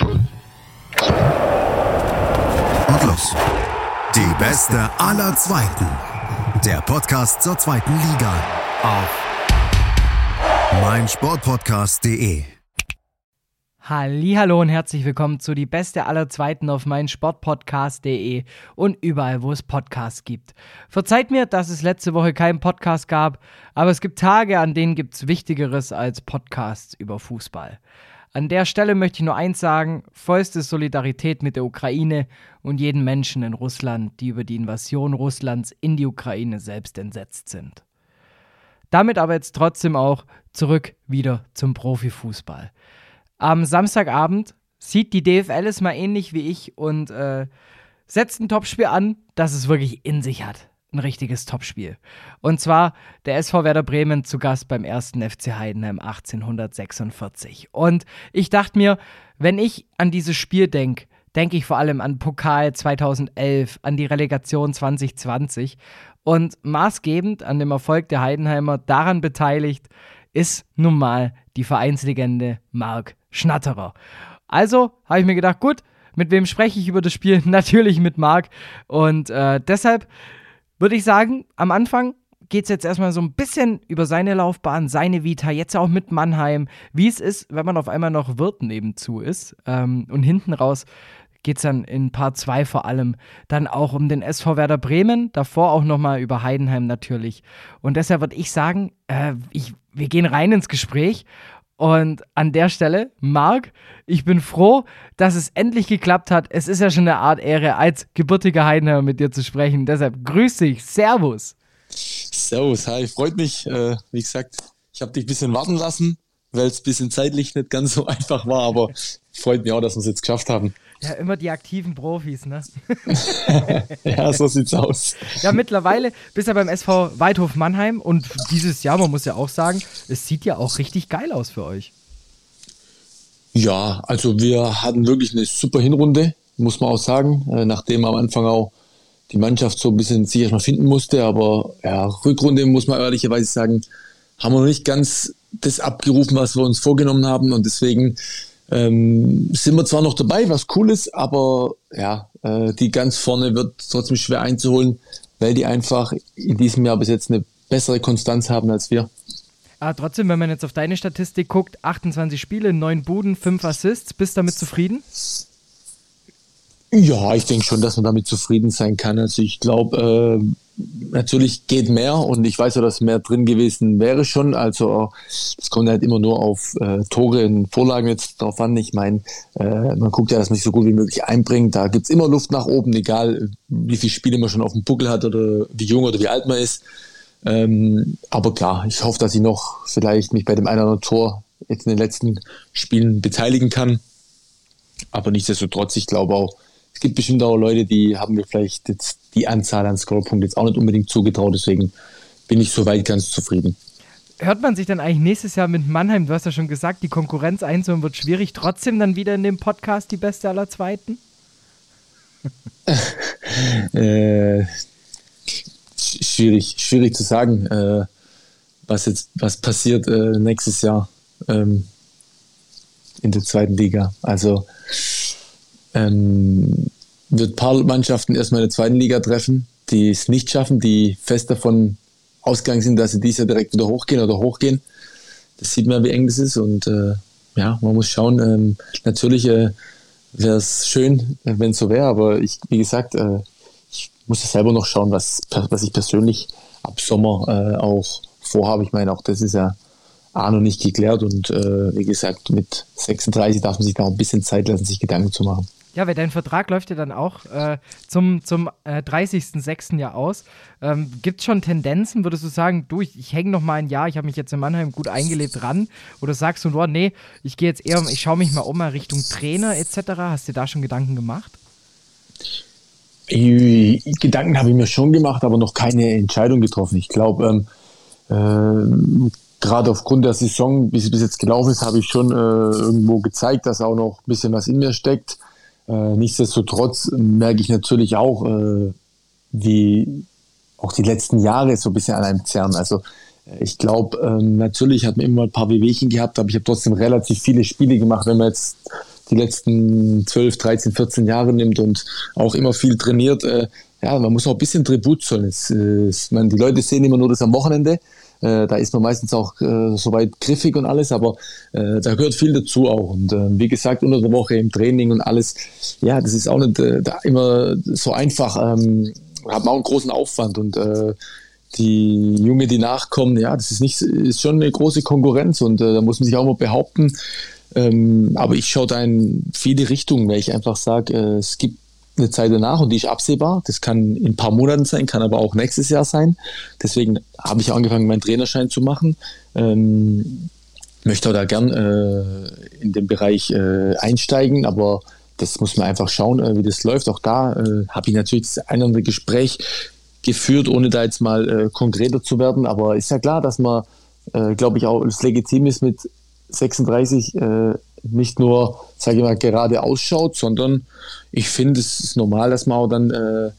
Und los. Die beste aller Zweiten. Der Podcast zur zweiten Liga. Auf meinsportpodcast.de. Hallo und herzlich willkommen zu die beste aller Zweiten auf meinsportpodcast.de und überall, wo es Podcasts gibt. Verzeiht mir, dass es letzte Woche keinen Podcast gab, aber es gibt Tage, an denen gibt es Wichtigeres als Podcasts über Fußball. An der Stelle möchte ich nur eins sagen: vollste Solidarität mit der Ukraine und jeden Menschen in Russland, die über die Invasion Russlands in die Ukraine selbst entsetzt sind. Damit aber jetzt trotzdem auch zurück wieder zum Profifußball. Am Samstagabend sieht die DFL es mal ähnlich wie ich und äh, setzt ein Topspiel an, das es wirklich in sich hat ein richtiges Topspiel. Und zwar der SV Werder Bremen zu Gast beim ersten FC Heidenheim 1846. Und ich dachte mir, wenn ich an dieses Spiel denke, denke ich vor allem an Pokal 2011, an die Relegation 2020 und maßgebend an dem Erfolg der Heidenheimer daran beteiligt ist nun mal die Vereinslegende Marc Schnatterer. Also habe ich mir gedacht, gut, mit wem spreche ich über das Spiel? Natürlich mit Marc. Und äh, deshalb würde ich sagen, am Anfang geht es jetzt erstmal so ein bisschen über seine Laufbahn, seine Vita, jetzt auch mit Mannheim, wie es ist, wenn man auf einmal noch Wirt nebenzu ist. Ähm, und hinten raus geht es dann in Part 2 vor allem dann auch um den SV Werder Bremen, davor auch nochmal über Heidenheim natürlich. Und deshalb würde ich sagen, äh, ich, wir gehen rein ins Gespräch und an der Stelle, Marc, ich bin froh, dass es endlich geklappt hat. Es ist ja schon eine Art Ehre, als gebürtiger Heidenheimer mit dir zu sprechen. Deshalb grüß dich, Servus. Servus, hi, freut mich. Äh, wie gesagt, ich habe dich ein bisschen warten lassen, weil es ein bisschen zeitlich nicht ganz so einfach war, aber freut mich auch, dass wir es jetzt geschafft haben. Ja, immer die aktiven Profis, ne? ja, so sieht's aus. Ja, mittlerweile bist du beim SV Weidhof Mannheim und dieses Jahr, man muss ja auch sagen, es sieht ja auch richtig geil aus für euch. Ja, also wir hatten wirklich eine super Hinrunde, muss man auch sagen, äh, nachdem am Anfang auch die Mannschaft so ein bisschen sich erstmal finden musste, aber ja, Rückrunde muss man ehrlicherweise sagen, haben wir noch nicht ganz das abgerufen, was wir uns vorgenommen haben und deswegen ähm, sind wir zwar noch dabei, was cool ist, aber ja, äh, die ganz vorne wird trotzdem schwer einzuholen, weil die einfach in diesem Jahr bis jetzt eine bessere Konstanz haben als wir. Aber trotzdem, wenn man jetzt auf deine Statistik guckt, 28 Spiele, 9 Buden, 5 Assists, bist du damit zufrieden? Ja, ich denke schon, dass man damit zufrieden sein kann. Also ich glaube, äh, natürlich geht mehr und ich weiß ja, dass mehr drin gewesen wäre schon. Also es kommt halt immer nur auf äh, Tore und Vorlagen jetzt drauf an. Ich meine, äh, man guckt ja, dass man sich so gut wie möglich einbringt. Da gibt's immer Luft nach oben, egal wie viele Spiele man schon auf dem Buckel hat oder wie jung oder wie alt man ist. Ähm, aber klar, ich hoffe, dass ich noch vielleicht mich bei dem einen oder anderen Tor jetzt in den letzten Spielen beteiligen kann. Aber nichtsdestotrotz, ich glaube auch, es gibt bestimmt auch Leute, die haben mir vielleicht jetzt die Anzahl an Scorepunkten jetzt auch nicht unbedingt zugetraut. Deswegen bin ich soweit ganz zufrieden. Hört man sich dann eigentlich nächstes Jahr mit Mannheim, du hast ja schon gesagt, die Konkurrenz einzuholen wird schwierig, trotzdem dann wieder in dem Podcast die beste aller Zweiten? äh, schwierig, schwierig zu sagen, äh, was jetzt was passiert äh, nächstes Jahr ähm, in der zweiten Liga. Also ähm, wird paar Mannschaften erstmal in der zweiten Liga treffen, die es nicht schaffen, die fest davon ausgegangen sind, dass sie dieses Jahr direkt wieder hochgehen oder hochgehen. Das sieht man, wie eng das ist und äh, ja, man muss schauen. Ähm, natürlich äh, wäre es schön, wenn es so wäre, aber ich, wie gesagt, äh, ich muss ja selber noch schauen, was, was ich persönlich ab Sommer äh, auch vorhabe. Ich meine, auch das ist ja A noch nicht geklärt und äh, wie gesagt, mit 36 darf man sich da ein bisschen Zeit lassen, sich Gedanken zu machen. Ja, weil dein Vertrag läuft ja dann auch äh, zum, zum äh, 30.06. Jahr aus. Ähm, Gibt es schon Tendenzen, würdest du sagen, du, ich, ich hänge noch mal ein Jahr, ich habe mich jetzt in Mannheim gut eingelebt ran? Oder sagst du, oh, nee, ich gehe jetzt eher, ich schaue mich mal um mal Richtung Trainer etc. Hast du dir da schon Gedanken gemacht? Ich, Gedanken habe ich mir schon gemacht, aber noch keine Entscheidung getroffen. Ich glaube, ähm, äh, gerade aufgrund der Saison, wie sie bis jetzt gelaufen ist, habe ich schon äh, irgendwo gezeigt, dass auch noch ein bisschen was in mir steckt. Äh, nichtsdestotrotz merke ich natürlich auch, äh, wie auch die letzten Jahre so ein bisschen an einem zerren. Also äh, ich glaube, ähm, natürlich hat man immer ein paar Wehwehchen gehabt, aber ich habe trotzdem relativ viele Spiele gemacht. Wenn man jetzt die letzten 12, 13, 14 Jahre nimmt und auch immer viel trainiert, äh, ja, man muss auch ein bisschen Tribut zollen. Es, äh, man, die Leute sehen immer nur das am Wochenende. Äh, da ist man meistens auch äh, soweit griffig und alles, aber äh, da gehört viel dazu auch. Und äh, wie gesagt, unter der Woche im Training und alles, ja, das ist auch nicht äh, immer so einfach. Ähm, haben auch einen großen Aufwand und äh, die Junge, die nachkommen, ja, das ist nicht, ist schon eine große Konkurrenz und äh, da muss man sich auch mal behaupten. Ähm, aber ich schaue da in viele Richtungen, weil ich einfach sage, es gibt eine Zeit danach und die ist absehbar. Das kann in ein paar Monaten sein, kann aber auch nächstes Jahr sein. Deswegen habe ich angefangen, meinen Trainerschein zu machen. Ähm, möchte auch da gern äh, in den Bereich äh, einsteigen, aber das muss man einfach schauen, äh, wie das läuft. Auch da äh, habe ich natürlich das ein oder andere Gespräch geführt, ohne da jetzt mal äh, konkreter zu werden. Aber ist ja klar, dass man, äh, glaube ich, auch es legitim ist, mit 36 äh, nicht nur, sage ich mal, gerade ausschaut, sondern ich finde, es ist normal, dass man auch dann äh,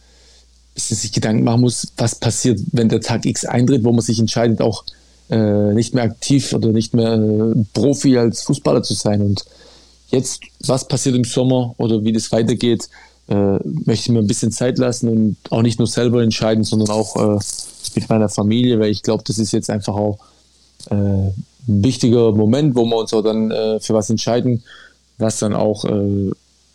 sich Gedanken machen muss, was passiert, wenn der Tag X eintritt, wo man sich entscheidet, auch äh, nicht mehr aktiv oder nicht mehr äh, Profi als Fußballer zu sein. Und jetzt, was passiert im Sommer oder wie das weitergeht, äh, möchte ich mir ein bisschen Zeit lassen und auch nicht nur selber entscheiden, sondern auch äh, mit meiner Familie, weil ich glaube, das ist jetzt einfach auch äh, wichtiger Moment, wo wir uns auch dann äh, für was entscheiden, was dann auch, äh,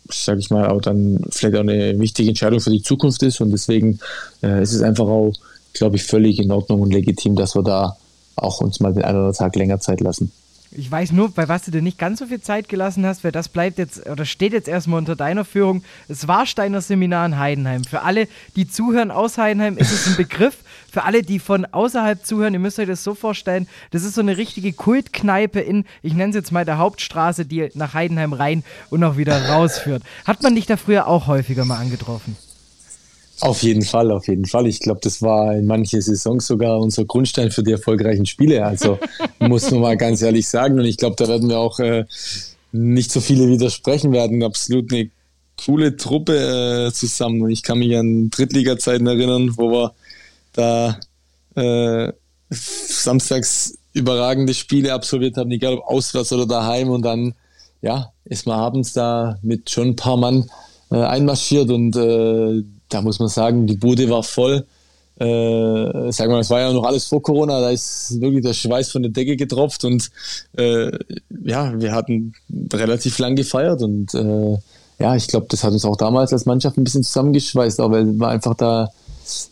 sage ich mal, auch dann vielleicht auch eine wichtige Entscheidung für die Zukunft ist. Und deswegen äh, ist es einfach auch, glaube ich, völlig in Ordnung und legitim, dass wir da auch uns mal den einen oder anderen Tag länger Zeit lassen. Ich weiß nur, bei was du dir nicht ganz so viel Zeit gelassen hast, weil das bleibt jetzt oder steht jetzt erstmal unter deiner Führung. Es war Steiner Seminar in Heidenheim. Für alle, die zuhören aus Heidenheim, ist es ein Begriff. Für alle, die von außerhalb zuhören, ihr müsst euch das so vorstellen, das ist so eine richtige Kultkneipe in, ich nenne es jetzt mal der Hauptstraße, die nach Heidenheim rein und auch wieder rausführt. Hat man dich da früher auch häufiger mal angetroffen? Auf jeden Fall, auf jeden Fall. Ich glaube, das war in manchen Saisons sogar unser Grundstein für die erfolgreichen Spiele. Also muss man mal ganz ehrlich sagen. Und ich glaube, da werden wir auch äh, nicht so viele widersprechen werden. Absolut eine coole Truppe äh, zusammen. Und ich kann mich an Drittliga-Zeiten erinnern, wo wir da äh, samstags überragende Spiele absolviert haben, egal ob auswärts oder daheim. Und dann ja, ist man abends da mit schon ein paar Mann äh, einmarschiert und äh, da muss man sagen, die Bude war voll. Äh, sagen wir, es war ja noch alles vor Corona, da ist wirklich der Schweiß von der Decke getropft und äh, ja, wir hatten relativ lang gefeiert und äh, ja, ich glaube, das hat uns auch damals als Mannschaft ein bisschen zusammengeschweißt, auch weil wir einfach da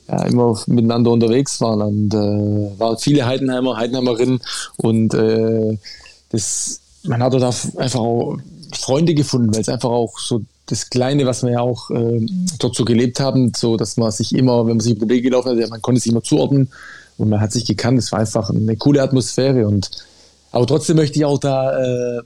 ja, immer miteinander unterwegs waren und äh, waren viele Heidenheimer, Heidenheimerinnen und äh, das, man hat dort einfach auch Freunde gefunden, weil es einfach auch so das Kleine, was wir ja auch äh, dort so gelebt haben, so dass man sich immer, wenn man sich über den Weg gelaufen hat, man konnte sich immer zuordnen und man hat sich gekannt. Es war einfach eine coole Atmosphäre. Und aber trotzdem möchte ich auch da äh,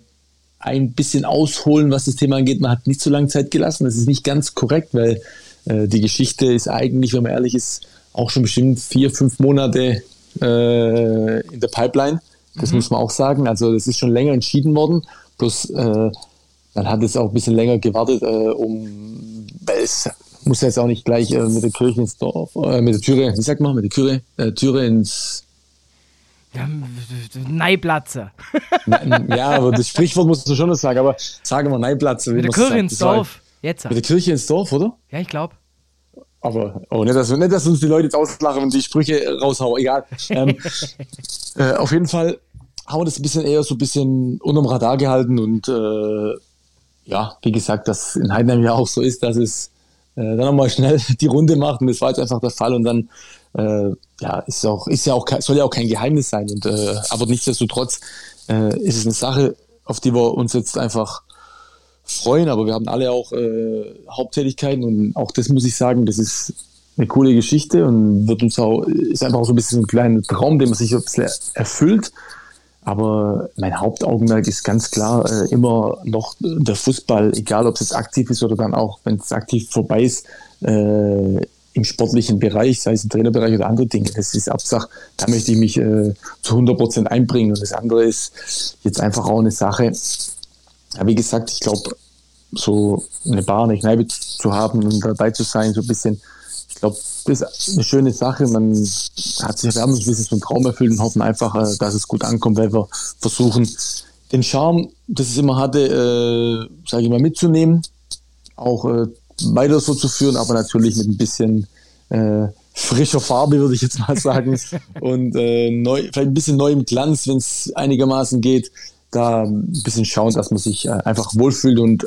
ein bisschen ausholen, was das Thema angeht. Man hat nicht so lange Zeit gelassen. Das ist nicht ganz korrekt, weil äh, die Geschichte ist eigentlich, wenn man ehrlich ist, auch schon bestimmt vier, fünf Monate äh, in der Pipeline. Das mhm. muss man auch sagen. Also das ist schon länger entschieden worden. Plus äh, man hat jetzt auch ein bisschen länger gewartet, äh, um, weil es muss jetzt auch nicht gleich äh, mit der Kirche ins Dorf, äh, mit der Türe, wie sagt man, mit der Türe, äh, Türe ins ja, Neiplatze. ja, aber das Sprichwort musst du schon noch sagen, aber sagen wir Neiplatze. Mit der Kirche ins Dorf. Jetzt. Mit der Kirche ins Dorf, oder? Ja, ich glaube. Aber, oh, nicht dass, nicht, dass uns die Leute jetzt auslachen und die Sprüche raushauen, egal. ähm, äh, auf jeden Fall haben wir das ein bisschen eher so ein bisschen unterm Radar gehalten und äh, ja, wie gesagt, dass in Heidenheim ja auch so ist, dass es äh, dann nochmal schnell die Runde macht und das war jetzt einfach der Fall und dann äh, ja, ist auch, ist ja auch, soll ja auch kein Geheimnis sein und äh, aber nichtsdestotrotz äh, ist es eine Sache, auf die wir uns jetzt einfach freuen, aber wir haben alle auch äh, Haupttätigkeiten und auch das muss ich sagen, das ist eine coole Geschichte und wird uns auch, ist einfach so ein bisschen ein kleiner Traum, den man sich ein bisschen erfüllt aber mein Hauptaugenmerk ist ganz klar äh, immer noch der Fußball, egal ob es jetzt aktiv ist oder dann auch, wenn es aktiv vorbei ist, äh, im sportlichen Bereich, sei es im Trainerbereich oder andere Dinge. Das ist Absach, da möchte ich mich äh, zu 100 Prozent einbringen. Und das andere ist jetzt einfach auch eine Sache. Ja, wie gesagt, ich glaube, so eine Bar, eine Kneipe zu haben und dabei zu sein, so ein bisschen ich glaube, das ist eine schöne Sache. Man hat sich, wir haben uns ein bisschen so einen Traum erfüllt und hoffen einfach, äh, dass es gut ankommt, weil wir versuchen, den Charme, das es immer hatte, äh, sage ich mal, mitzunehmen, auch äh, weiter so zu führen, aber natürlich mit ein bisschen äh, frischer Farbe, würde ich jetzt mal sagen. und äh, neu, vielleicht ein bisschen neuem Glanz, wenn es einigermaßen geht. Da ein bisschen schauen, dass man sich äh, einfach wohlfühlt und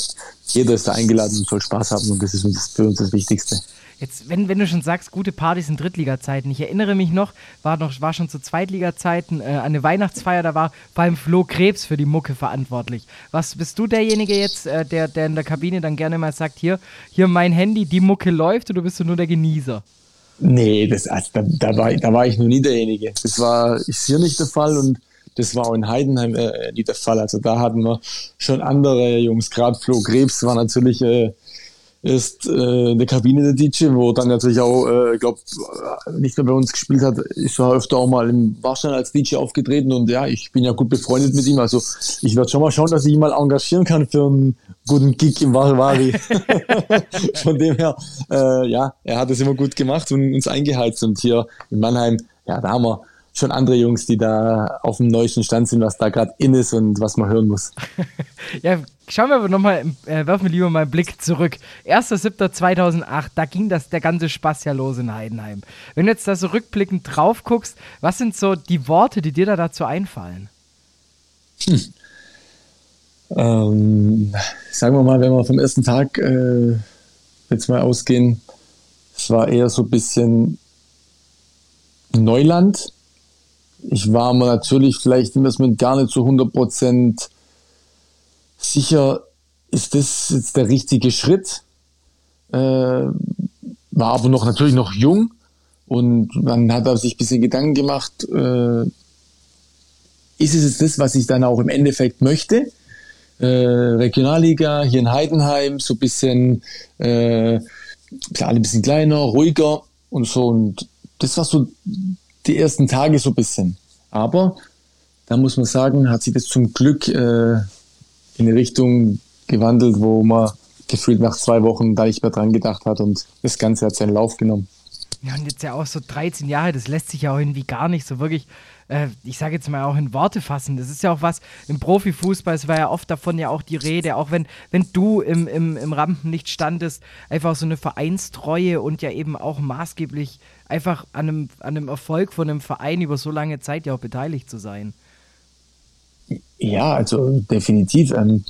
jeder ist da eingeladen und soll Spaß haben und das ist uns, für uns das Wichtigste. Jetzt, wenn, wenn du schon sagst, gute Partys in Drittliga-Zeiten, ich erinnere mich noch, war, noch, war schon zu Zweitliga-Zeiten äh, eine Weihnachtsfeier, da war allem Flo Krebs für die Mucke verantwortlich. Was bist du derjenige jetzt, äh, der, der in der Kabine dann gerne mal sagt, hier, hier mein Handy, die Mucke läuft oder bist du nur der Genießer? Nee, das, also, da, da, war, da war ich noch nie derjenige. Das war ist hier nicht der Fall und das war auch in Heidenheim äh, nie der Fall. Also da hatten wir schon andere Jungs, gerade Flo Krebs war natürlich äh, ist äh, in der Kabine der DJ, wo dann natürlich auch, äh, ich glaube, nicht mehr bei uns gespielt hat, ist er öfter auch mal im Warstein als DJ aufgetreten und ja, ich bin ja gut befreundet mit ihm, also ich werde schon mal schauen, dass ich ihn mal engagieren kann für einen guten Gig im Wariwari. Von dem her, äh, ja, er hat es immer gut gemacht und uns eingeheizt und hier in Mannheim, ja, da haben wir schon andere Jungs, die da auf dem neuesten Stand sind, was da gerade in ist und was man hören muss. ja, schauen wir aber nochmal, äh, werfen wir lieber mal einen Blick zurück. 1.7.2008, da ging das, der ganze Spaß ja los in Heidenheim. Wenn du jetzt da so rückblickend drauf guckst, was sind so die Worte, die dir da dazu einfallen? Hm. Ähm, sagen wir mal, wenn wir vom ersten Tag äh, jetzt mal ausgehen, es war eher so ein bisschen Neuland ich war mir natürlich vielleicht im Moment gar nicht zu 100 Prozent sicher, ist das jetzt der richtige Schritt? Äh, war aber noch natürlich noch jung und man hat sich ein bisschen Gedanken gemacht, äh, ist es jetzt das, was ich dann auch im Endeffekt möchte? Äh, Regionalliga hier in Heidenheim, so ein bisschen, äh, klar, ein bisschen kleiner, ruhiger und so. Und das war so die ersten Tage so ein bisschen. Aber da muss man sagen, hat sich das zum Glück äh, in eine Richtung gewandelt, wo man gefühlt nach zwei Wochen da nicht mehr dran gedacht hat und das Ganze hat seinen Lauf genommen. Ja, und jetzt ja auch so 13 Jahre, das lässt sich ja auch irgendwie gar nicht so wirklich äh, ich sage jetzt mal auch in Worte fassen. Das ist ja auch was im Profifußball, es war ja oft davon ja auch die Rede, auch wenn, wenn du im, im, im Rampenlicht standest, einfach so eine Vereinstreue und ja eben auch maßgeblich einfach an einem, an einem Erfolg von einem Verein über so lange Zeit ja auch beteiligt zu sein. Ja, also definitiv. Ähm,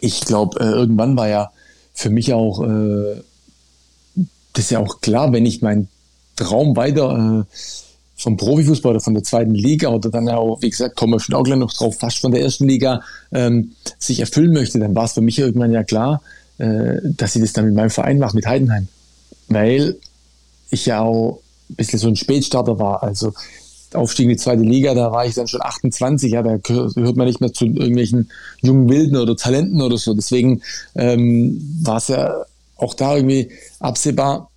ich glaube, äh, irgendwann war ja für mich auch, äh, das ist ja auch klar, wenn ich meinen Traum weiter äh, vom Profifußball oder von der zweiten Liga oder dann auch, wie gesagt, kommen wir schon auch gleich noch drauf, fast von der ersten Liga ähm, sich erfüllen möchte, dann war es für mich irgendwann ja klar, äh, dass ich das dann mit meinem Verein mache, mit Heidenheim. Weil ich ja auch ein bisschen so ein Spätstarter war. Also Aufstieg in die zweite Liga, da war ich dann schon 28, ja, da gehört man nicht mehr zu irgendwelchen jungen Wilden oder Talenten oder so. Deswegen ähm, war es ja auch da irgendwie absehbar,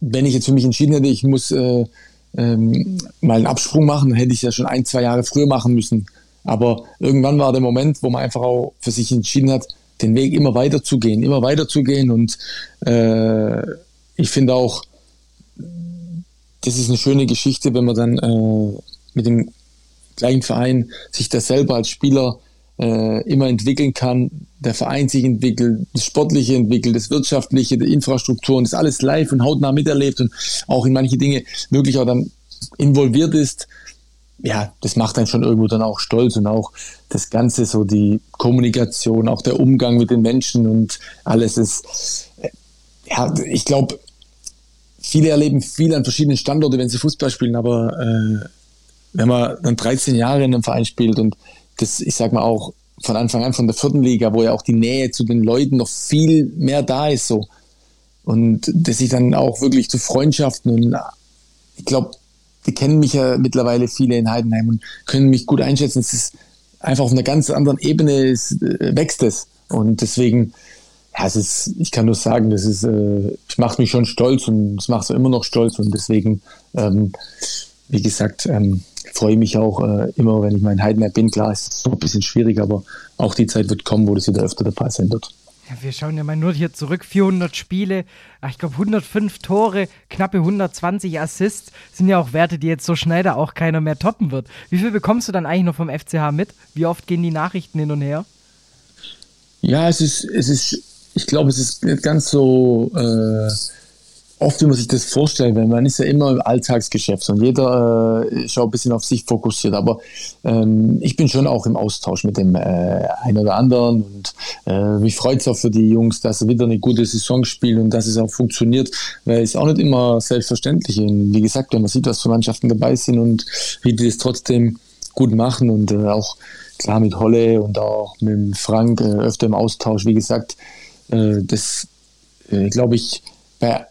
wenn ich jetzt für mich entschieden hätte, ich muss äh, ähm, mal einen Absprung machen, hätte ich ja schon ein, zwei Jahre früher machen müssen. Aber irgendwann war der Moment, wo man einfach auch für sich entschieden hat, den Weg immer weiter zu gehen, immer weiter zu gehen. Und äh, ich finde auch, das ist eine schöne Geschichte, wenn man dann äh, mit dem gleichen Verein sich da selber als Spieler äh, immer entwickeln kann, der Verein sich entwickelt, das Sportliche entwickelt, das Wirtschaftliche, die Infrastruktur und das alles live und hautnah miterlebt und auch in manche Dinge wirklich auch dann involviert ist, ja, das macht einen schon irgendwo dann auch stolz und auch das Ganze, so die Kommunikation, auch der Umgang mit den Menschen und alles ist, äh, ja, ich glaube, viele erleben viel an verschiedenen Standorten, wenn sie Fußball spielen, aber äh, wenn man dann 13 Jahre in einem Verein spielt und das, ich sag mal auch von Anfang an von der vierten Liga, wo ja auch die Nähe zu den Leuten noch viel mehr da ist, so. Und dass ich dann auch wirklich zu Freundschaften und ich glaube, die kennen mich ja mittlerweile viele in Heidenheim und können mich gut einschätzen. Es ist einfach auf einer ganz anderen Ebene ist, äh, wächst es. Und deswegen, ja, es ist, ich kann nur sagen, das ist, äh, es macht mich schon stolz und es macht es immer noch stolz und deswegen, ähm, wie gesagt, ähm, freue mich auch äh, immer, wenn ich mal in Heidenheim bin. Klar, ist es ein bisschen schwierig, aber auch die Zeit wird kommen, wo das wieder öfter der Fall sein wird. Ja, wir schauen ja mal nur hier zurück. 400 Spiele, ich glaube 105 Tore, knappe 120 Assists. Sind ja auch Werte, die jetzt so schnell da auch keiner mehr toppen wird. Wie viel bekommst du dann eigentlich noch vom FCH mit? Wie oft gehen die Nachrichten hin und her? Ja, es ist, es ist, ich glaube, es ist nicht ganz so äh, oft, wie man sich das vorstellt, weil man ist ja immer im Alltagsgeschäft und jeder äh, schaut ein bisschen auf sich fokussiert. Aber ähm, ich bin schon auch im Austausch mit dem äh, einen oder anderen und äh, mich freut es auch für die Jungs, dass sie wieder eine gute Saison spielen und dass es auch funktioniert, weil es auch nicht immer selbstverständlich ist. Wie gesagt, wenn man sieht, was für Mannschaften dabei sind und wie die es trotzdem gut machen und äh, auch klar mit Holle und auch mit Frank äh, öfter im Austausch, wie gesagt, äh, das äh, glaube ich, bei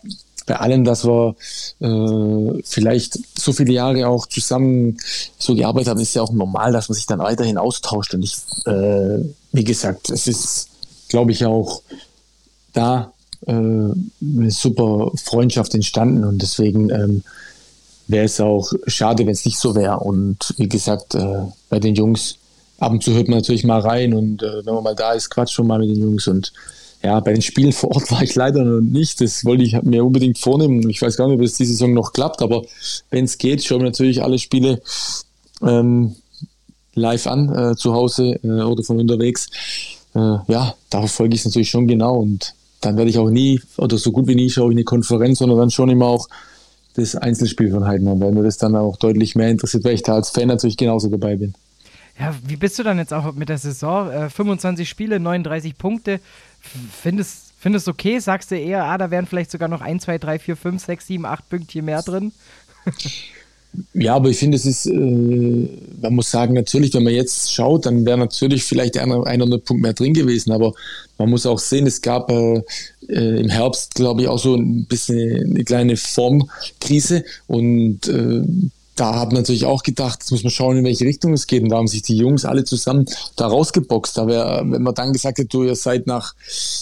bei allem, dass wir äh, vielleicht so viele Jahre auch zusammen so gearbeitet haben, ist ja auch normal, dass man sich dann weiterhin austauscht. Und ich, äh, wie gesagt, es ist, glaube ich, auch da äh, eine super Freundschaft entstanden und deswegen ähm, wäre es auch schade, wenn es nicht so wäre. Und wie gesagt, äh, bei den Jungs, ab und zu hört man natürlich mal rein und äh, wenn man mal da ist, quatscht schon mal mit den Jungs und ja, bei den Spielen vor Ort war ich leider noch nicht. Das wollte ich mir unbedingt vornehmen. Ich weiß gar nicht, ob es diese Saison noch klappt, aber wenn es geht, schauen wir natürlich alle Spiele ähm, live an, äh, zu Hause äh, oder von unterwegs. Äh, ja, da verfolge ich es natürlich schon genau und dann werde ich auch nie, oder so gut wie nie, schaue ich eine Konferenz, sondern dann schon immer auch das Einzelspiel von Heidenheim, weil mir das dann auch deutlich mehr interessiert, weil ich da als Fan natürlich genauso dabei bin. Ja, wie bist du dann jetzt auch mit der Saison? Äh, 25 Spiele, 39 Punkte. Findest findest okay? Sagst du eher, ah, da wären vielleicht sogar noch 1, 2, 3, 4, 5, 6, 7, 8 Pünktchen mehr drin? Ja, aber ich finde, es ist, äh, man muss sagen, natürlich, wenn man jetzt schaut, dann wäre natürlich vielleicht der eine, ein oder Punkt mehr drin gewesen. Aber man muss auch sehen, es gab äh, äh, im Herbst, glaube ich, auch so ein bisschen eine kleine Formkrise. Und äh, da haben natürlich auch gedacht, jetzt muss man schauen, in welche Richtung es geht. Und da haben sich die Jungs alle zusammen da rausgeboxt. Wäre, wenn man dann gesagt hätte, du, ihr seid nach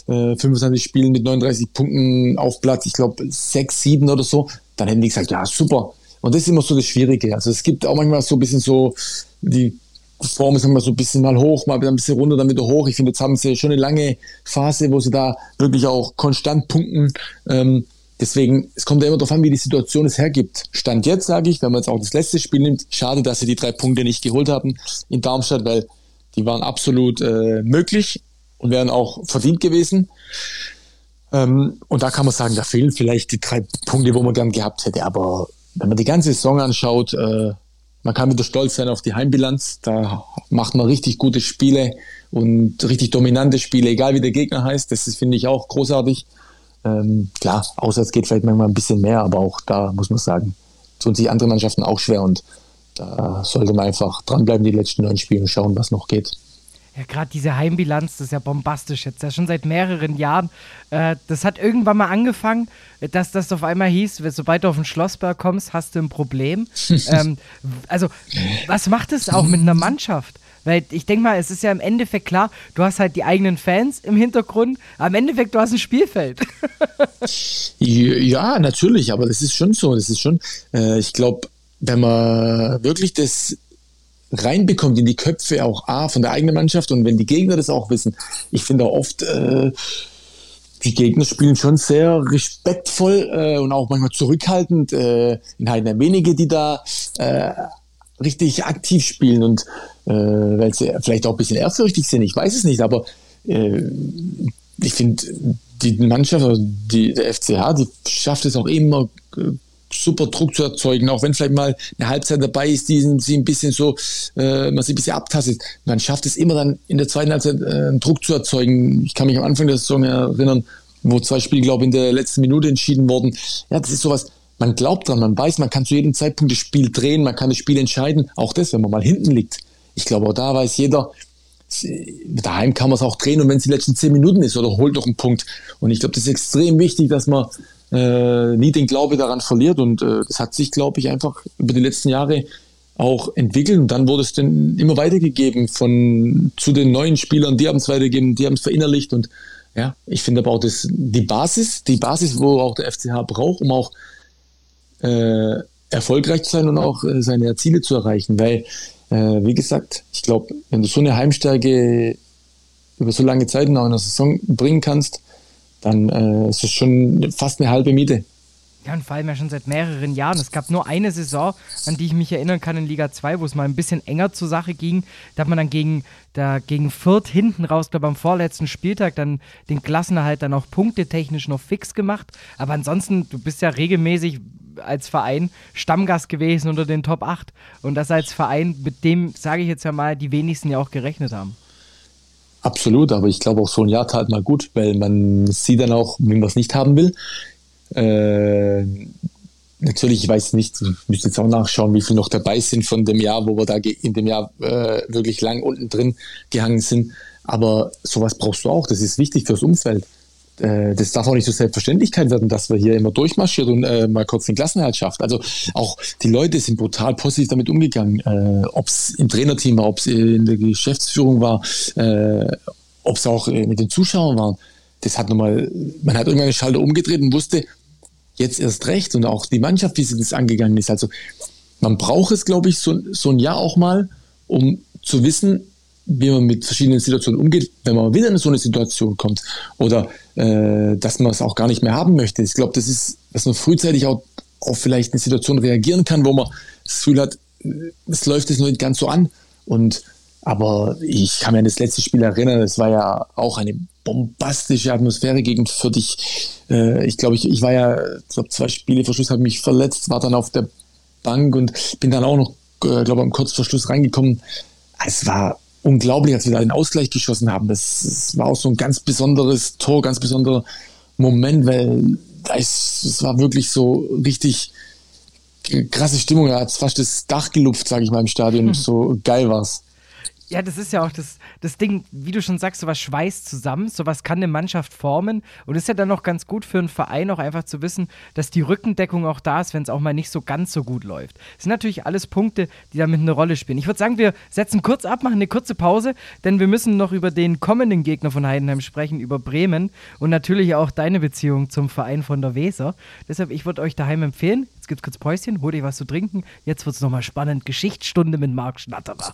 äh, 25 Spielen mit 39 Punkten auf Platz, ich glaube 6, 7 oder so, dann hätten die gesagt, ja, super. Und das ist immer so das Schwierige. Also es gibt auch manchmal so ein bisschen so, die Form ist immer so ein bisschen mal hoch, mal ein bisschen runter, dann wieder hoch. Ich finde, jetzt haben sie schon eine lange Phase, wo sie da wirklich auch konstant punkten. Ähm, Deswegen, es kommt ja immer darauf an, wie die Situation es hergibt. Stand jetzt, sage ich, wenn man jetzt auch das letzte Spiel nimmt, schade, dass sie die drei Punkte nicht geholt haben in Darmstadt, weil die waren absolut äh, möglich und wären auch verdient gewesen. Ähm, und da kann man sagen, da fehlen vielleicht die drei Punkte, wo man gern gehabt hätte. Aber wenn man die ganze Saison anschaut, äh, man kann wieder stolz sein auf die Heimbilanz. Da macht man richtig gute Spiele und richtig dominante Spiele, egal wie der Gegner heißt. Das finde ich, auch großartig. Ähm, klar, auswärts geht vielleicht manchmal ein bisschen mehr, aber auch da muss man sagen, tun sich andere Mannschaften auch schwer und da sollte man einfach dranbleiben, die letzten neun Spiele und schauen, was noch geht. Ja, gerade diese Heimbilanz, das ist ja bombastisch jetzt, ja schon seit mehreren Jahren. Äh, das hat irgendwann mal angefangen, dass das auf einmal hieß, sobald du auf den Schlossberg kommst, hast du ein Problem. ähm, also, was macht es auch mit einer Mannschaft? Weil ich denke mal, es ist ja im Endeffekt klar, du hast halt die eigenen Fans im Hintergrund, im Endeffekt, du hast ein Spielfeld. ja, natürlich, aber das ist schon so. Das ist schon, äh, ich glaube, wenn man wirklich das reinbekommt in die Köpfe auch A von der eigenen Mannschaft und wenn die Gegner das auch wissen, ich finde auch oft, äh, die Gegner spielen schon sehr respektvoll äh, und auch manchmal zurückhaltend. Äh, in Heidenheim wenige, die da äh, richtig aktiv spielen und äh, weil sie vielleicht auch ein bisschen ehrfürchtig sind, ich weiß es nicht, aber äh, ich finde, die Mannschaft, die, der FCH, die schafft es auch immer äh, super Druck zu erzeugen, auch wenn vielleicht mal eine Halbzeit dabei ist, die sie ein bisschen so, äh, man sie ein bisschen abtastet. Man schafft es immer dann in der zweiten Halbzeit äh, Druck zu erzeugen. Ich kann mich am Anfang der Saison erinnern, wo zwei Spiele, glaube ich, in der letzten Minute entschieden wurden. Ja, das ist sowas, man glaubt dran, man weiß, man kann zu jedem Zeitpunkt das Spiel drehen, man kann das Spiel entscheiden. Auch das, wenn man mal hinten liegt. Ich glaube, auch da weiß jeder, daheim kann man es auch drehen und wenn es die letzten zehn Minuten ist oder holt doch einen Punkt. Und ich glaube, das ist extrem wichtig, dass man äh, nie den Glaube daran verliert. Und äh, das hat sich, glaube ich, einfach über die letzten Jahre auch entwickelt. Und dann wurde es dann immer weitergegeben von zu den neuen Spielern, die haben es weitergegeben, die haben es verinnerlicht. Und ja, ich finde aber auch das, die Basis, die Basis, wo auch der FCH braucht, um auch äh, erfolgreich zu sein und auch äh, seine Ziele zu erreichen. Weil, äh, wie gesagt, ich glaube, wenn du so eine Heimstärke über so lange Zeit in der Saison bringen kannst, dann äh, ist es schon fast eine halbe Miete. Ja, und vor allem ja schon seit mehreren Jahren. Es gab nur eine Saison, an die ich mich erinnern kann in Liga 2, wo es mal ein bisschen enger zur Sache ging. Da hat man dann gegen, da, gegen Fürth hinten raus, glaube am vorletzten Spieltag, dann den Klassenerhalt dann auch punktetechnisch noch fix gemacht. Aber ansonsten, du bist ja regelmäßig als Verein Stammgast gewesen unter den Top 8. Und das als Verein, mit dem, sage ich jetzt ja mal, die wenigsten ja auch gerechnet haben. Absolut, aber ich glaube auch so ein Jahr tat mal gut, weil man sieht dann auch, wenn man es nicht haben will. Äh, natürlich, ich weiß nicht, ich müsste jetzt auch nachschauen, wie viel noch dabei sind von dem Jahr, wo wir da in dem Jahr äh, wirklich lang unten drin gehangen sind. Aber sowas brauchst du auch, das ist wichtig fürs Umfeld. Äh, das darf auch nicht so Selbstverständlichkeit werden, dass wir hier immer durchmarschiert und äh, mal kurz den Klassenhalt schafft. Also auch die Leute sind brutal positiv damit umgegangen. Äh, ob es im Trainerteam war, ob es in der Geschäftsführung war, äh, ob es auch mit den Zuschauern war. Das hat nochmal, man hat irgendwann den Schalter umgedreht und wusste, jetzt erst recht und auch die Mannschaft, wie sie das angegangen ist. Also man braucht es, glaube ich, so, so ein Jahr auch mal, um zu wissen, wie man mit verschiedenen Situationen umgeht, wenn man wieder in so eine Situation kommt oder äh, dass man es auch gar nicht mehr haben möchte. Ich glaube, das ist, dass man frühzeitig auch auf vielleicht eine Situation reagieren kann, wo man das Gefühl hat, es läuft jetzt noch nicht ganz so an. Und aber ich kann mir an das letzte Spiel erinnern, es war ja auch eine bombastische Atmosphäre gegen Fürth. Ich, äh, ich glaube, ich, ich war ja, ich glaube, zwei Spiele vor Schluss habe mich verletzt, war dann auf der Bank und bin dann auch noch, äh, glaube am Kurzverschluss reingekommen. Es war unglaublich, als wir da den Ausgleich geschossen haben. Das, das war auch so ein ganz besonderes Tor, ganz besonderer Moment, weil es war wirklich so richtig krasse Stimmung. Da hat fast das Dach gelupft, sage ich mal, im Stadion. Mhm. So geil war's. Ja, das ist ja auch das, das Ding, wie du schon sagst, sowas schweißt zusammen, sowas kann eine Mannschaft formen und ist ja dann auch ganz gut für einen Verein auch einfach zu wissen, dass die Rückendeckung auch da ist, wenn es auch mal nicht so ganz so gut läuft. Das sind natürlich alles Punkte, die damit eine Rolle spielen. Ich würde sagen, wir setzen kurz ab, machen eine kurze Pause, denn wir müssen noch über den kommenden Gegner von Heidenheim sprechen, über Bremen und natürlich auch deine Beziehung zum Verein von der Weser. Deshalb, ich würde euch daheim empfehlen, jetzt gibt's kurz Päuschen, hol dir was zu trinken, jetzt wird es nochmal spannend, Geschichtsstunde mit Marc Schnatterer.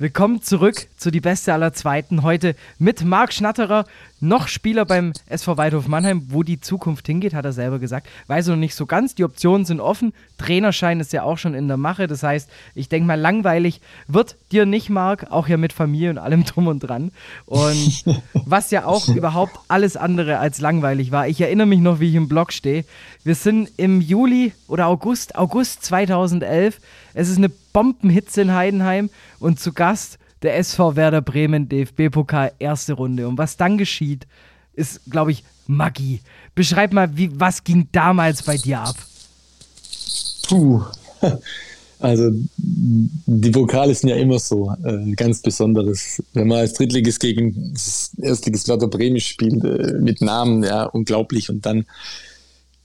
Willkommen zurück zu die beste aller Zweiten. Heute mit Marc Schnatterer, noch Spieler beim SV Waldhof Mannheim. Wo die Zukunft hingeht, hat er selber gesagt. Weiß er noch nicht so ganz. Die Optionen sind offen. Trainerschein ist ja auch schon in der Mache. Das heißt, ich denke mal, langweilig wird dir nicht, Marc. Auch ja mit Familie und allem drum und dran. Und was ja auch überhaupt alles andere als langweilig war. Ich erinnere mich noch, wie ich im Blog stehe. Wir sind im Juli oder August, August 2011. Es ist eine Bombenhitze in Heidenheim und zu Gast der SV Werder Bremen DFB-Pokal erste Runde. Und was dann geschieht, ist, glaube ich, Magie. Beschreib mal, wie, was ging damals bei dir ab? Puh. Also die Pokale sind ja immer so äh, ganz Besonderes. Wenn man als Drittligist gegen das Erstligist Werder Bremen spielt, äh, mit Namen, ja, unglaublich. Und dann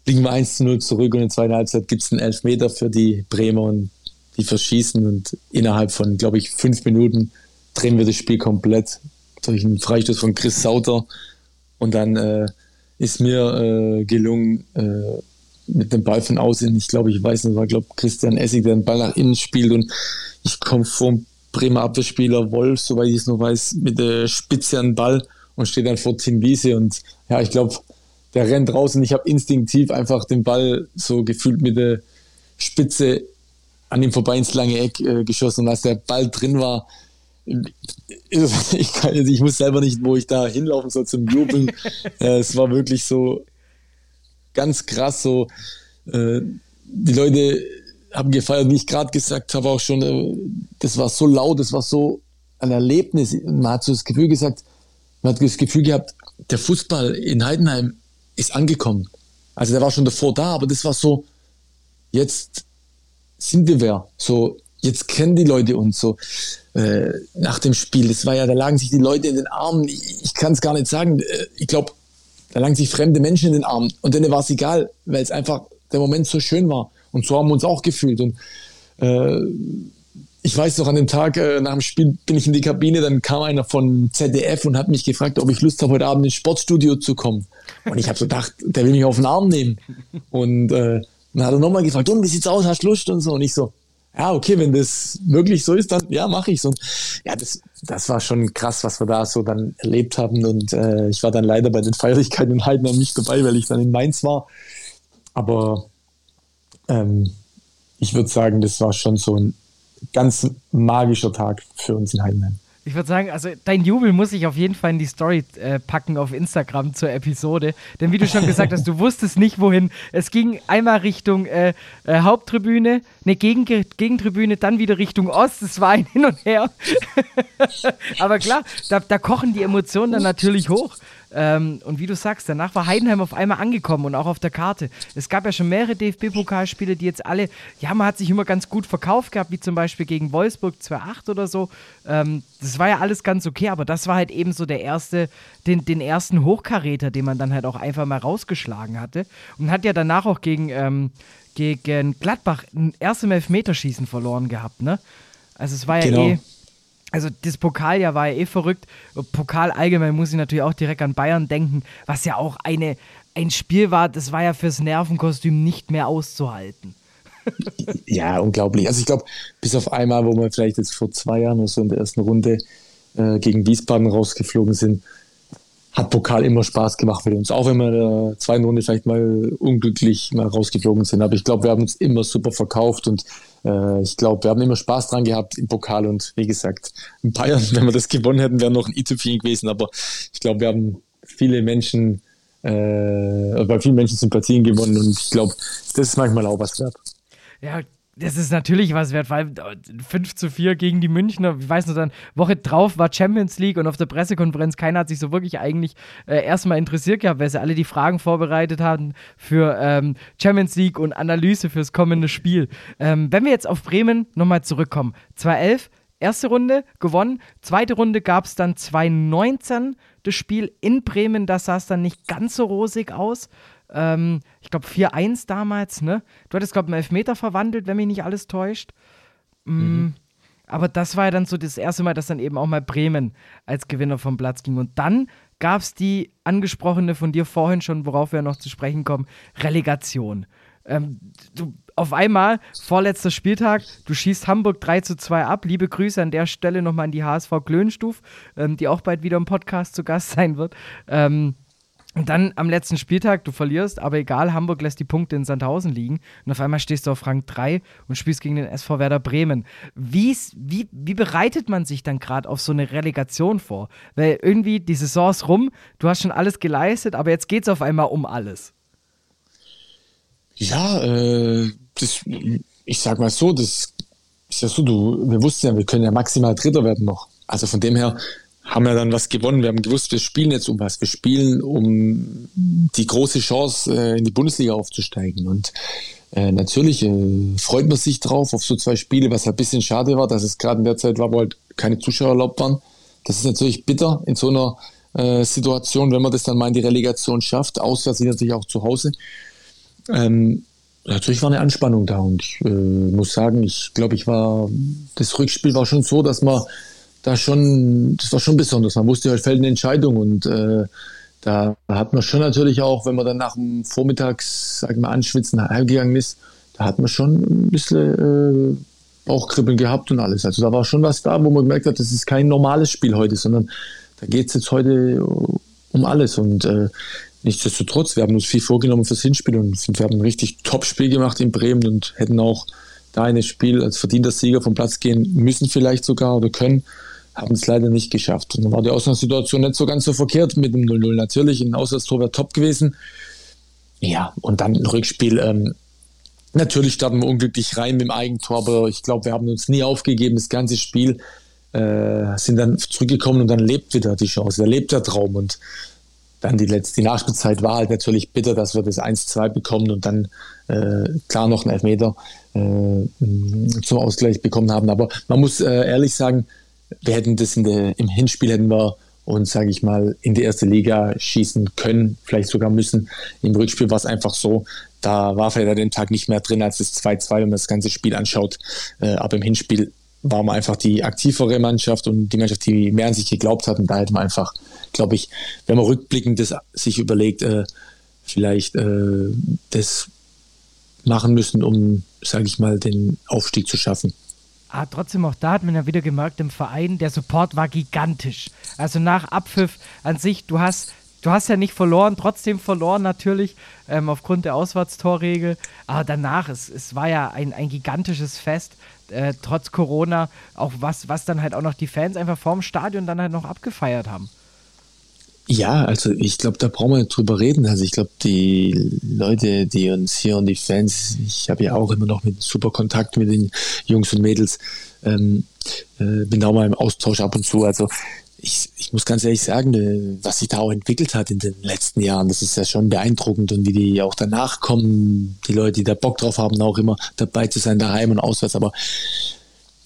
liegen wir 1 zu 0 zurück und in der zweiten Halbzeit gibt es einen Elfmeter für die Bremer und die verschießen und innerhalb von, glaube ich, fünf Minuten drehen wir das Spiel komplett durch einen Freistoß von Chris Sauter. Und dann äh, ist mir äh, gelungen, äh, mit dem Ball von außen, ich glaube, ich weiß nicht, war glaube Christian Essig, der den Ball nach innen spielt und ich komme vom Bremer Abwehrspieler Wolf, soweit ich es noch weiß, mit der Spitze an den Ball und stehe dann vor Tim Wiese und ja, ich glaube, der rennt raus und ich habe instinktiv einfach den Ball so gefühlt mit der Spitze an ihm vorbei ins lange Eck äh, geschossen und als der Ball drin war, ich, kann, ich muss selber nicht, wo ich da hinlaufen soll zum Jubeln. äh, es war wirklich so ganz krass. So, äh, die Leute haben gefeiert, wie ich gerade gesagt habe, auch schon, äh, das war so laut, das war so ein Erlebnis. Man hat so das Gefühl gesagt, man hat das Gefühl gehabt, der Fußball in Heidenheim ist angekommen. Also der war schon davor da, aber das war so, jetzt sind wir wer. So, jetzt kennen die Leute uns so. Äh, nach dem Spiel, das war ja, da lagen sich die Leute in den Armen. Ich, kann es gar nicht sagen. Äh, ich glaube, da lagen sich fremde Menschen in den Armen. Und denen war es egal, weil es einfach der Moment so schön war. Und so haben wir uns auch gefühlt. Und äh, ich weiß noch, an dem Tag äh, nach dem Spiel bin ich in die Kabine, dann kam einer von ZDF und hat mich gefragt, ob ich Lust habe, heute Abend ins Sportstudio zu kommen. Und ich habe so gedacht, der will mich auf den Arm nehmen. Und äh, dann hat er nochmal gefragt, und wie sieht's aus, hast du Lust und so. Und ich so, ja, okay, wenn das wirklich so ist, dann ja, mache ich's. Und ja, das, das war schon krass, was wir da so dann erlebt haben. Und äh, ich war dann leider bei den Feierlichkeiten in Heidenheim nicht dabei, weil ich dann in Mainz war. Aber ähm, ich würde sagen, das war schon so ein ganz magischer Tag für uns in Heidenheim. Ich würde sagen, also dein Jubel muss ich auf jeden Fall in die Story äh, packen auf Instagram zur Episode. Denn wie du schon gesagt hast, du wusstest nicht wohin. Es ging einmal Richtung äh, äh, Haupttribüne, ne, Gegen Gegentribüne, dann wieder Richtung Ost. Es war ein Hin und Her. Aber klar, da, da kochen die Emotionen dann natürlich hoch. Ähm, und wie du sagst, danach war Heidenheim auf einmal angekommen und auch auf der Karte. Es gab ja schon mehrere DFB-Pokalspiele, die jetzt alle, ja, man hat sich immer ganz gut verkauft gehabt, wie zum Beispiel gegen Wolfsburg 2-8 oder so. Ähm, das war ja alles ganz okay, aber das war halt eben so der erste, den, den ersten Hochkaräter, den man dann halt auch einfach mal rausgeschlagen hatte. Und hat ja danach auch gegen, ähm, gegen Gladbach ein erstes Elfmeterschießen verloren gehabt, ne? Also es war ja genau. eh also das Pokaljahr war ja eh verrückt. Pokal allgemein muss ich natürlich auch direkt an Bayern denken, was ja auch eine, ein Spiel war, das war ja fürs Nervenkostüm nicht mehr auszuhalten. ja, unglaublich. Also ich glaube, bis auf einmal, wo wir vielleicht jetzt vor zwei Jahren oder so in der ersten Runde äh, gegen Wiesbaden rausgeflogen sind, hat Pokal immer Spaß gemacht für uns. Auch wenn wir in der zweiten Runde vielleicht mal unglücklich mal rausgeflogen sind. Aber ich glaube, wir haben uns immer super verkauft und äh, ich glaube, wir haben immer Spaß dran gehabt im Pokal und wie gesagt, in Bayern, wenn wir das gewonnen hätten, wäre noch ein i zu viel gewesen. Aber ich glaube, wir haben viele Menschen, äh, bei vielen Menschen Sympathien gewonnen und ich glaube, das ist manchmal auch was wert. Ja, das ist natürlich was wert, weil 5 äh, zu 4 gegen die Münchner, ich weiß nur dann, Woche drauf war Champions League und auf der Pressekonferenz, keiner hat sich so wirklich eigentlich äh, erstmal interessiert gehabt, weil sie alle die Fragen vorbereitet haben für ähm, Champions League und Analyse fürs kommende Spiel. Ähm, wenn wir jetzt auf Bremen nochmal zurückkommen, 2011, erste Runde gewonnen, zweite Runde gab es dann 2019 das Spiel in Bremen, das sah dann nicht ganz so rosig aus. Ähm, ich glaube 4-1 damals, ne? Du hattest, glaube ich, einen Elfmeter verwandelt, wenn mich nicht alles täuscht. Mm, mhm. Aber das war ja dann so das erste Mal, dass dann eben auch mal Bremen als Gewinner vom Platz ging. Und dann gab es die angesprochene von dir vorhin schon, worauf wir noch zu sprechen kommen, Relegation. Ähm, du, auf einmal, vorletzter Spieltag, du schießt Hamburg 3 zu 2 ab. Liebe Grüße an der Stelle nochmal an die HSV Klönstuf, ähm, die auch bald wieder im Podcast zu Gast sein wird. Ähm, und dann am letzten Spieltag, du verlierst, aber egal, Hamburg lässt die Punkte in Sandhausen liegen. Und auf einmal stehst du auf Rang 3 und spielst gegen den SV Werder Bremen. Wie's, wie, wie bereitet man sich dann gerade auf so eine Relegation vor? Weil irgendwie die Saison ist rum, du hast schon alles geleistet, aber jetzt geht es auf einmal um alles. Ja, äh, das, ich sag mal so, das ist ja so, du, wir wussten ja, wir können ja maximal Dritter werden noch. Also von dem her, haben ja dann was gewonnen. Wir haben gewusst, wir spielen jetzt um was. Wir spielen um die große Chance, äh, in die Bundesliga aufzusteigen. Und äh, natürlich äh, freut man sich drauf auf so zwei Spiele, was halt ein bisschen schade war, dass es gerade in der Zeit war, wo halt keine Zuschauer erlaubt waren. Das ist natürlich bitter in so einer Situation, wenn man das dann mal in die Relegation schafft. Auswärts sind natürlich auch zu Hause. Ähm, natürlich war eine Anspannung da und ich muss sagen, ich glaube, ich war, das Rückspiel war schon so, dass man da schon, das war schon besonders. Man wusste, heute fällt eine Entscheidung und äh, da hat man schon natürlich auch, wenn man dann nach dem Vormittags, sag mal, Anschwitzen heimgegangen ist, da hat man schon ein bisschen äh, Bauchkribbeln gehabt und alles. Also da war schon was da, wo man gemerkt hat, das ist kein normales Spiel heute, sondern da geht es jetzt heute um alles. Und äh, nichtsdestotrotz, wir haben uns viel vorgenommen fürs Hinspiel und wir haben ein richtig Top-Spiel gemacht in Bremen und hätten auch da ein Spiel als verdienter Sieger vom Platz gehen müssen, vielleicht sogar oder können haben es leider nicht geschafft. Und dann war die Ausgangssituation nicht so ganz so verkehrt mit dem 0-0. Natürlich, ein Auswärtstor wäre top gewesen. Ja, und dann ein Rückspiel. Ähm, natürlich starten wir unglücklich rein mit dem Eigentor, aber ich glaube, wir haben uns nie aufgegeben. Das ganze Spiel äh, sind dann zurückgekommen und dann lebt wieder die Chance, da lebt der Traum. Und dann die letzte die Nachspielzeit war halt natürlich bitter, dass wir das 1-2 bekommen und dann äh, klar noch einen Elfmeter äh, zum Ausgleich bekommen haben. Aber man muss äh, ehrlich sagen, wir hätten das der, im Hinspiel hätten wir uns, sage ich mal, in die erste Liga schießen können, vielleicht sogar müssen. Im Rückspiel war es einfach so, da war vielleicht an Tag nicht mehr drin als das 2-2, wenn man das ganze Spiel anschaut. Äh, aber im Hinspiel war man einfach die aktivere Mannschaft und die Mannschaft, die mehr an sich geglaubt hat. Und da hätte man einfach, glaube ich, wenn man rückblickend das sich überlegt, äh, vielleicht äh, das machen müssen, um, sage ich mal, den Aufstieg zu schaffen. Ah, trotzdem auch da hat man ja wieder gemerkt im Verein, der Support war gigantisch. Also nach Abpfiff an sich, du hast Du hast ja nicht verloren, trotzdem verloren natürlich, ähm, aufgrund der Auswärtstorregel. Aber danach, es, es war ja ein, ein gigantisches Fest, äh, trotz Corona, auch was, was dann halt auch noch die Fans einfach vorm Stadion dann halt noch abgefeiert haben. Ja, also ich glaube, da brauchen wir drüber reden. Also ich glaube, die Leute, die uns hier und die Fans, ich habe ja auch immer noch mit super Kontakt mit den Jungs und Mädels, ähm, äh, bin da mal im Austausch ab und zu. Also ich, ich muss ganz ehrlich sagen, äh, was sich da auch entwickelt hat in den letzten Jahren, das ist ja schon beeindruckend und wie die auch danach kommen, die Leute, die da Bock drauf haben, auch immer dabei zu sein, daheim und auswärts. Aber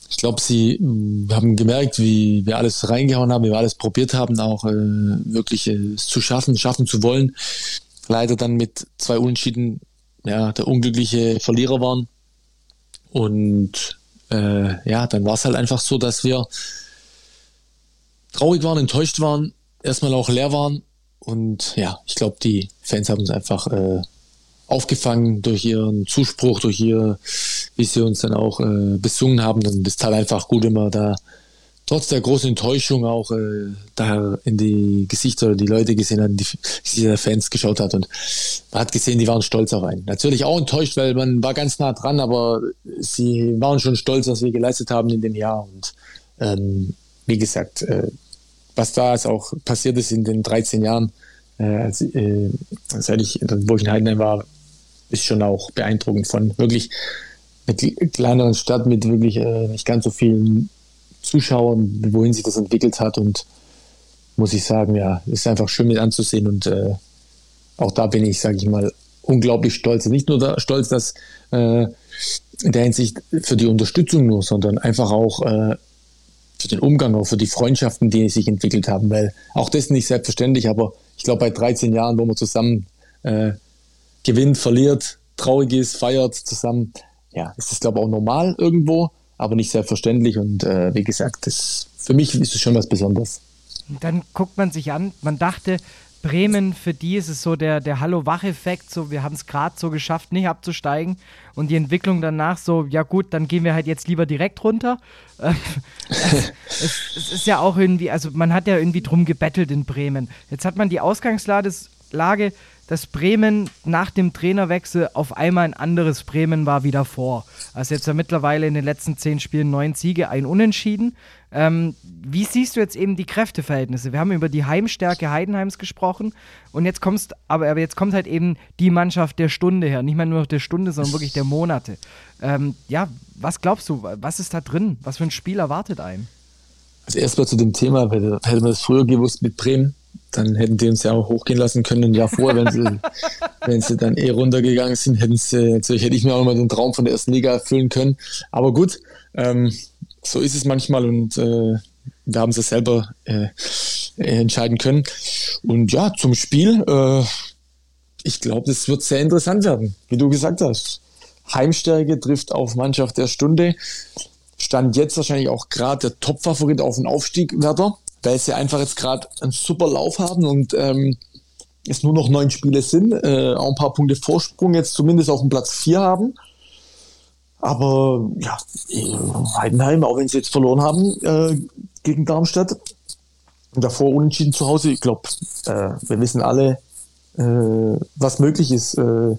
ich glaube, sie mm, haben gemerkt, wie wir alles reingehauen haben, wie wir alles probiert haben, auch äh, wirklich äh, zu schaffen, schaffen zu wollen. Leider dann mit zwei Unentschieden, ja, der unglückliche Verlierer waren. Und äh, ja, dann war es halt einfach so, dass wir traurig waren, enttäuscht waren, erstmal auch leer waren. Und ja, ich glaube, die Fans haben uns einfach äh, aufgefangen durch ihren Zuspruch, durch ihr, wie sie uns dann auch äh, besungen haben. Und es tat einfach gut, wenn man da trotz der großen Enttäuschung auch äh, da in die Gesichter die Leute gesehen hat, die Gesichter der Fans geschaut hat und man hat gesehen, die waren stolz auf einen. Natürlich auch enttäuscht, weil man war ganz nah dran, aber sie waren schon stolz, was wir geleistet haben in dem Jahr und ähm, wie gesagt, äh, was da ist auch passiert ist in den 13 Jahren, äh, äh, seit ich, wo ich in Heidenheim war, ist schon auch beeindruckend von wirklich mit kleineren Stadt mit wirklich äh, nicht ganz so vielen Zuschauern, wohin sich das entwickelt hat und muss ich sagen, ja, ist einfach schön mit anzusehen und äh, auch da bin ich, sage ich mal, unglaublich stolz. Nicht nur da, stolz, dass äh, in der Hinsicht für die Unterstützung nur, sondern einfach auch äh, für den Umgang, auch für die Freundschaften, die sich entwickelt haben, weil auch das nicht selbstverständlich, aber ich glaube, bei 13 Jahren, wo man zusammen äh, gewinnt, verliert, traurig ist, feiert zusammen, ja, ist das, glaube ich, auch normal irgendwo, aber nicht selbstverständlich und äh, wie gesagt, das, für mich ist es schon was Besonderes. Dann guckt man sich an, man dachte, Bremen, für die ist es so der, der Hallo-Wach-Effekt, so wir haben es gerade so geschafft, nicht abzusteigen und die Entwicklung danach so, ja gut, dann gehen wir halt jetzt lieber direkt runter. es, es, ist ja auch irgendwie, also man hat ja irgendwie drum gebettelt in Bremen. Jetzt hat man die Ausgangslage dass Bremen nach dem Trainerwechsel auf einmal ein anderes Bremen war wie davor. Also jetzt ja mittlerweile in den letzten zehn Spielen neun Siege, ein Unentschieden. Ähm, wie siehst du jetzt eben die Kräfteverhältnisse? Wir haben über die Heimstärke Heidenheims gesprochen und jetzt kommst, aber, aber jetzt kommt halt eben die Mannschaft der Stunde her. Nicht mehr nur der Stunde, sondern wirklich der Monate. Ähm, ja, was glaubst du, was ist da drin? Was für ein Spiel erwartet einen? Also erstmal zu dem Thema, hätte man das früher gewusst mit Bremen, dann hätten die uns ja auch hochgehen lassen können ein Jahr vorher, wenn sie, wenn sie dann eh runtergegangen sind, hätten sie, natürlich hätte ich mir auch mal den Traum von der ersten Liga erfüllen können. Aber gut, ähm, so ist es manchmal und äh, da haben sie selber äh, entscheiden können. Und ja, zum Spiel, äh, ich glaube, das wird sehr interessant werden, wie du gesagt hast. Heimstärke trifft auf Mannschaft der Stunde. Stand jetzt wahrscheinlich auch gerade der Top-Favorit auf den Aufstieg, Werder weil sie einfach jetzt gerade einen super Lauf haben und ähm, es nur noch neun Spiele sind, äh, auch ein paar Punkte Vorsprung jetzt zumindest auf dem Platz vier haben. Aber ja, Heidenheim, auch wenn sie jetzt verloren haben äh, gegen Darmstadt, davor unentschieden zu Hause, ich glaube, äh, wir wissen alle, äh, was möglich ist äh,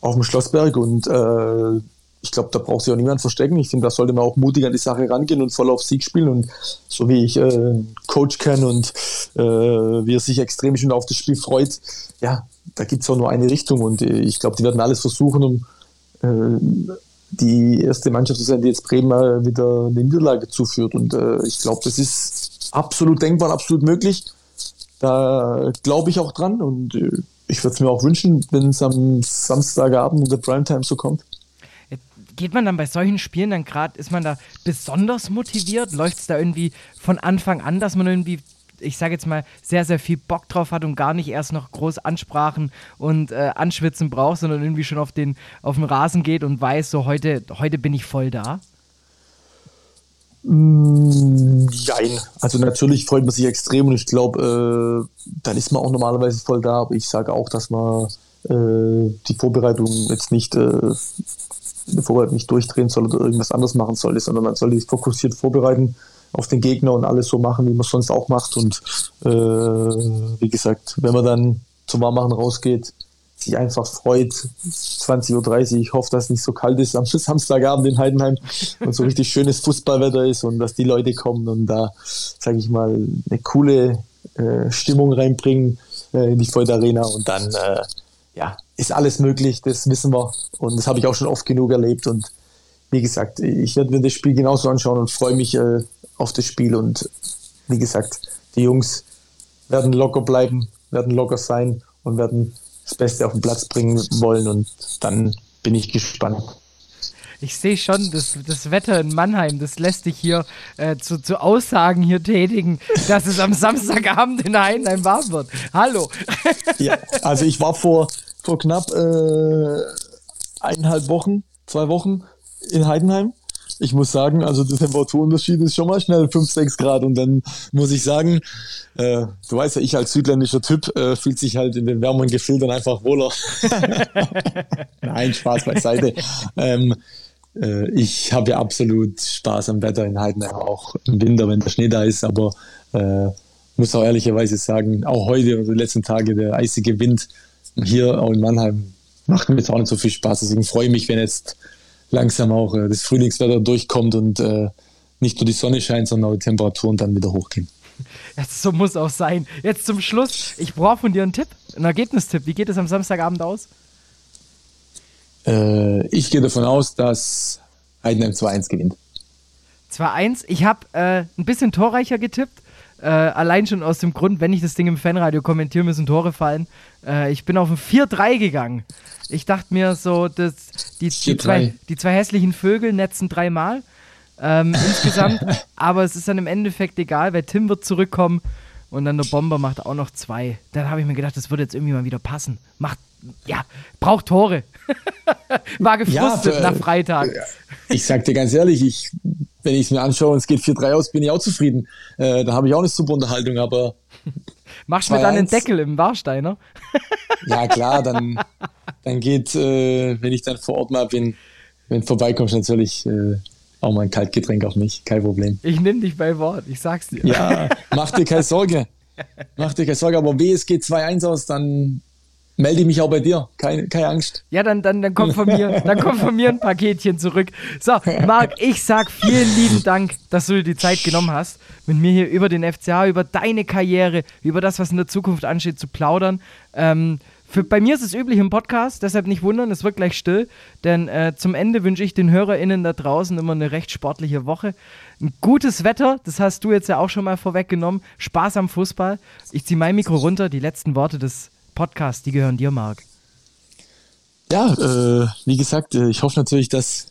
auf dem Schlossberg und äh, ich glaube, da braucht sich auch niemand verstecken. Ich finde, da sollte man auch mutig an die Sache rangehen und voll auf Sieg spielen. Und so wie ich äh, Coach kenne und äh, wie er sich extrem schon auf das Spiel freut, ja, da gibt es auch nur eine Richtung. Und äh, ich glaube, die werden alles versuchen, um äh, die erste Mannschaft zu sein, die jetzt Bremen wieder eine Niederlage zuführt. Und äh, ich glaube, das ist absolut denkbar absolut möglich. Da glaube ich auch dran und äh, ich würde es mir auch wünschen, wenn es am Samstagabend in der Primetime so kommt. Geht man dann bei solchen Spielen dann gerade, ist man da besonders motiviert? Läuft es da irgendwie von Anfang an, dass man irgendwie ich sage jetzt mal, sehr, sehr viel Bock drauf hat und gar nicht erst noch groß Ansprachen und äh, Anschwitzen braucht, sondern irgendwie schon auf den, auf den Rasen geht und weiß, so heute, heute bin ich voll da? Jein. Also natürlich freut man sich extrem und ich glaube, äh, dann ist man auch normalerweise voll da. Aber ich sage auch, dass man äh, die Vorbereitung jetzt nicht, Vorbereitung nicht durchdrehen soll oder irgendwas anderes machen soll, sondern man soll sich fokussiert vorbereiten auf den Gegner und alles so machen, wie man es sonst auch macht. Und äh, wie gesagt, wenn man dann zum Warmmachen rausgeht, sich einfach freut. 20.30 Uhr. Ich hoffe, dass es nicht so kalt ist am Samstagabend in Heidenheim und so richtig schönes Fußballwetter ist und dass die Leute kommen und da, sage ich mal, eine coole äh, Stimmung reinbringen äh, in die Void Arena und dann äh, ja, ist alles möglich, das wissen wir und das habe ich auch schon oft genug erlebt und wie gesagt, ich werde mir das Spiel genauso anschauen und freue mich äh, auf das Spiel und wie gesagt, die Jungs werden locker bleiben, werden locker sein und werden das Beste auf den Platz bringen wollen und dann bin ich gespannt. Ich sehe schon, das, das Wetter in Mannheim, das lässt dich hier äh, zu, zu Aussagen hier tätigen, dass es am Samstagabend in Heidenheim warm wird. Hallo. ja, also ich war vor, vor knapp äh, eineinhalb Wochen, zwei Wochen in Heidenheim ich muss sagen, also der Temperaturunterschied ist schon mal schnell 5, 6 Grad. Und dann muss ich sagen, äh, du weißt ja, ich als südländischer Typ äh, fühlt sich halt in den wärmeren Gefilden einfach wohler. Nein, Spaß beiseite. ähm, äh, ich habe ja absolut Spaß am Wetter in Heidenheim, auch im Winter, wenn der Schnee da ist. Aber äh, muss auch ehrlicherweise sagen, auch heute und die letzten Tage der eisige Wind hier auch in Mannheim macht mir jetzt auch nicht so viel Spaß. Deswegen freue ich mich, wenn jetzt langsam auch äh, das Frühlingswetter durchkommt und äh, nicht nur die Sonne scheint, sondern auch die Temperaturen dann wieder hochgehen. Ja, so muss auch sein. Jetzt zum Schluss, ich brauche von dir einen Tipp, einen Ergebnistipp. Wie geht es am Samstagabend aus? Äh, ich gehe davon aus, dass Heidenheim 2-1 gewinnt. 2-1. Ich habe äh, ein bisschen torreicher getippt. Äh, allein schon aus dem Grund, wenn ich das Ding im Fanradio kommentiere, müssen Tore fallen. Äh, ich bin auf ein 4-3 gegangen. Ich dachte mir so, dass die, die, zwei, die zwei hässlichen Vögel netzen dreimal ähm, insgesamt. aber es ist dann im Endeffekt egal, weil Tim wird zurückkommen und dann der Bomber macht auch noch zwei. Dann habe ich mir gedacht, das würde jetzt irgendwie mal wieder passen. Macht, ja, braucht Tore. War gefrustet ja, nach Freitag. Ich sag dir ganz ehrlich, ich, wenn ich es mir anschaue und es geht 4-3 aus, bin ich auch zufrieden. Äh, da habe ich auch eine super Unterhaltung, aber. Machst du mir dann einen Deckel im Warsteiner? ja, klar, dann, dann geht, äh, wenn ich dann vor Ort mal bin, wenn du vorbeikommst, natürlich äh, auch mal ein Kaltgetränk auf mich, kein Problem. Ich nehme dich bei Wort, ich sag's dir. Ja, mach dir keine Sorge. Mach dir keine Sorge, aber es geht 2-1 aus, dann melde ich mich auch bei dir. Keine, keine Angst. Ja, dann, dann, dann, kommt von mir, dann kommt von mir ein Paketchen zurück. So, Marc, ich sag vielen lieben Dank, dass du dir die Zeit genommen hast, mit mir hier über den FCA, über deine Karriere, über das, was in der Zukunft ansteht, zu plaudern. Ähm, für, bei mir ist es üblich im Podcast, deshalb nicht wundern, es wird gleich still, denn äh, zum Ende wünsche ich den HörerInnen da draußen immer eine recht sportliche Woche. Ein gutes Wetter, das hast du jetzt ja auch schon mal vorweggenommen. Spaß am Fußball. Ich ziehe mein Mikro runter, die letzten Worte des Podcasts, die gehören dir, Marc. Ja, äh, wie gesagt, äh, ich hoffe natürlich, dass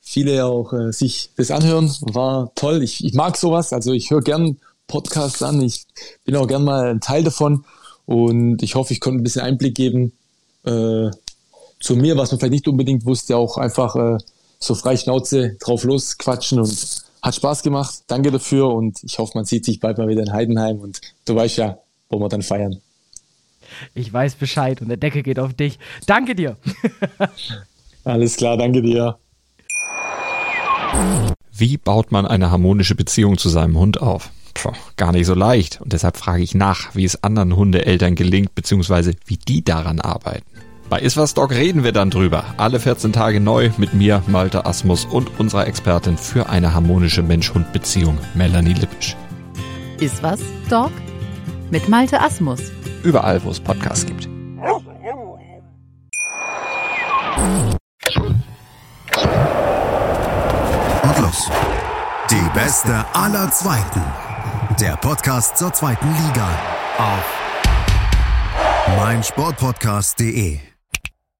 viele auch äh, sich das anhören. War toll. Ich, ich mag sowas. Also ich höre gern Podcasts an. Ich bin auch gern mal ein Teil davon. Und ich hoffe, ich konnte ein bisschen Einblick geben äh, zu mir, was man vielleicht nicht unbedingt wusste, auch einfach äh, so frei Schnauze drauf los quatschen und hat Spaß gemacht. Danke dafür und ich hoffe, man sieht sich bald mal wieder in Heidenheim und du weißt ja, wo wir dann feiern. Ich weiß Bescheid und der Deckel geht auf dich. Danke dir. Alles klar, danke dir. Wie baut man eine harmonische Beziehung zu seinem Hund auf? Puh, gar nicht so leicht. Und deshalb frage ich nach, wie es anderen Hundeeltern gelingt, beziehungsweise wie die daran arbeiten. Bei Iswas Dog reden wir dann drüber. Alle 14 Tage neu mit mir, Malte Asmus und unserer Expertin für eine harmonische Mensch-Hund-Beziehung, Melanie Lippisch. Iswas Dog mit Malte Asmus. Überall, wo es Podcasts gibt. Und los. Die beste aller Zweiten. Der Podcast zur zweiten Liga. auf meinsportpodcast.de.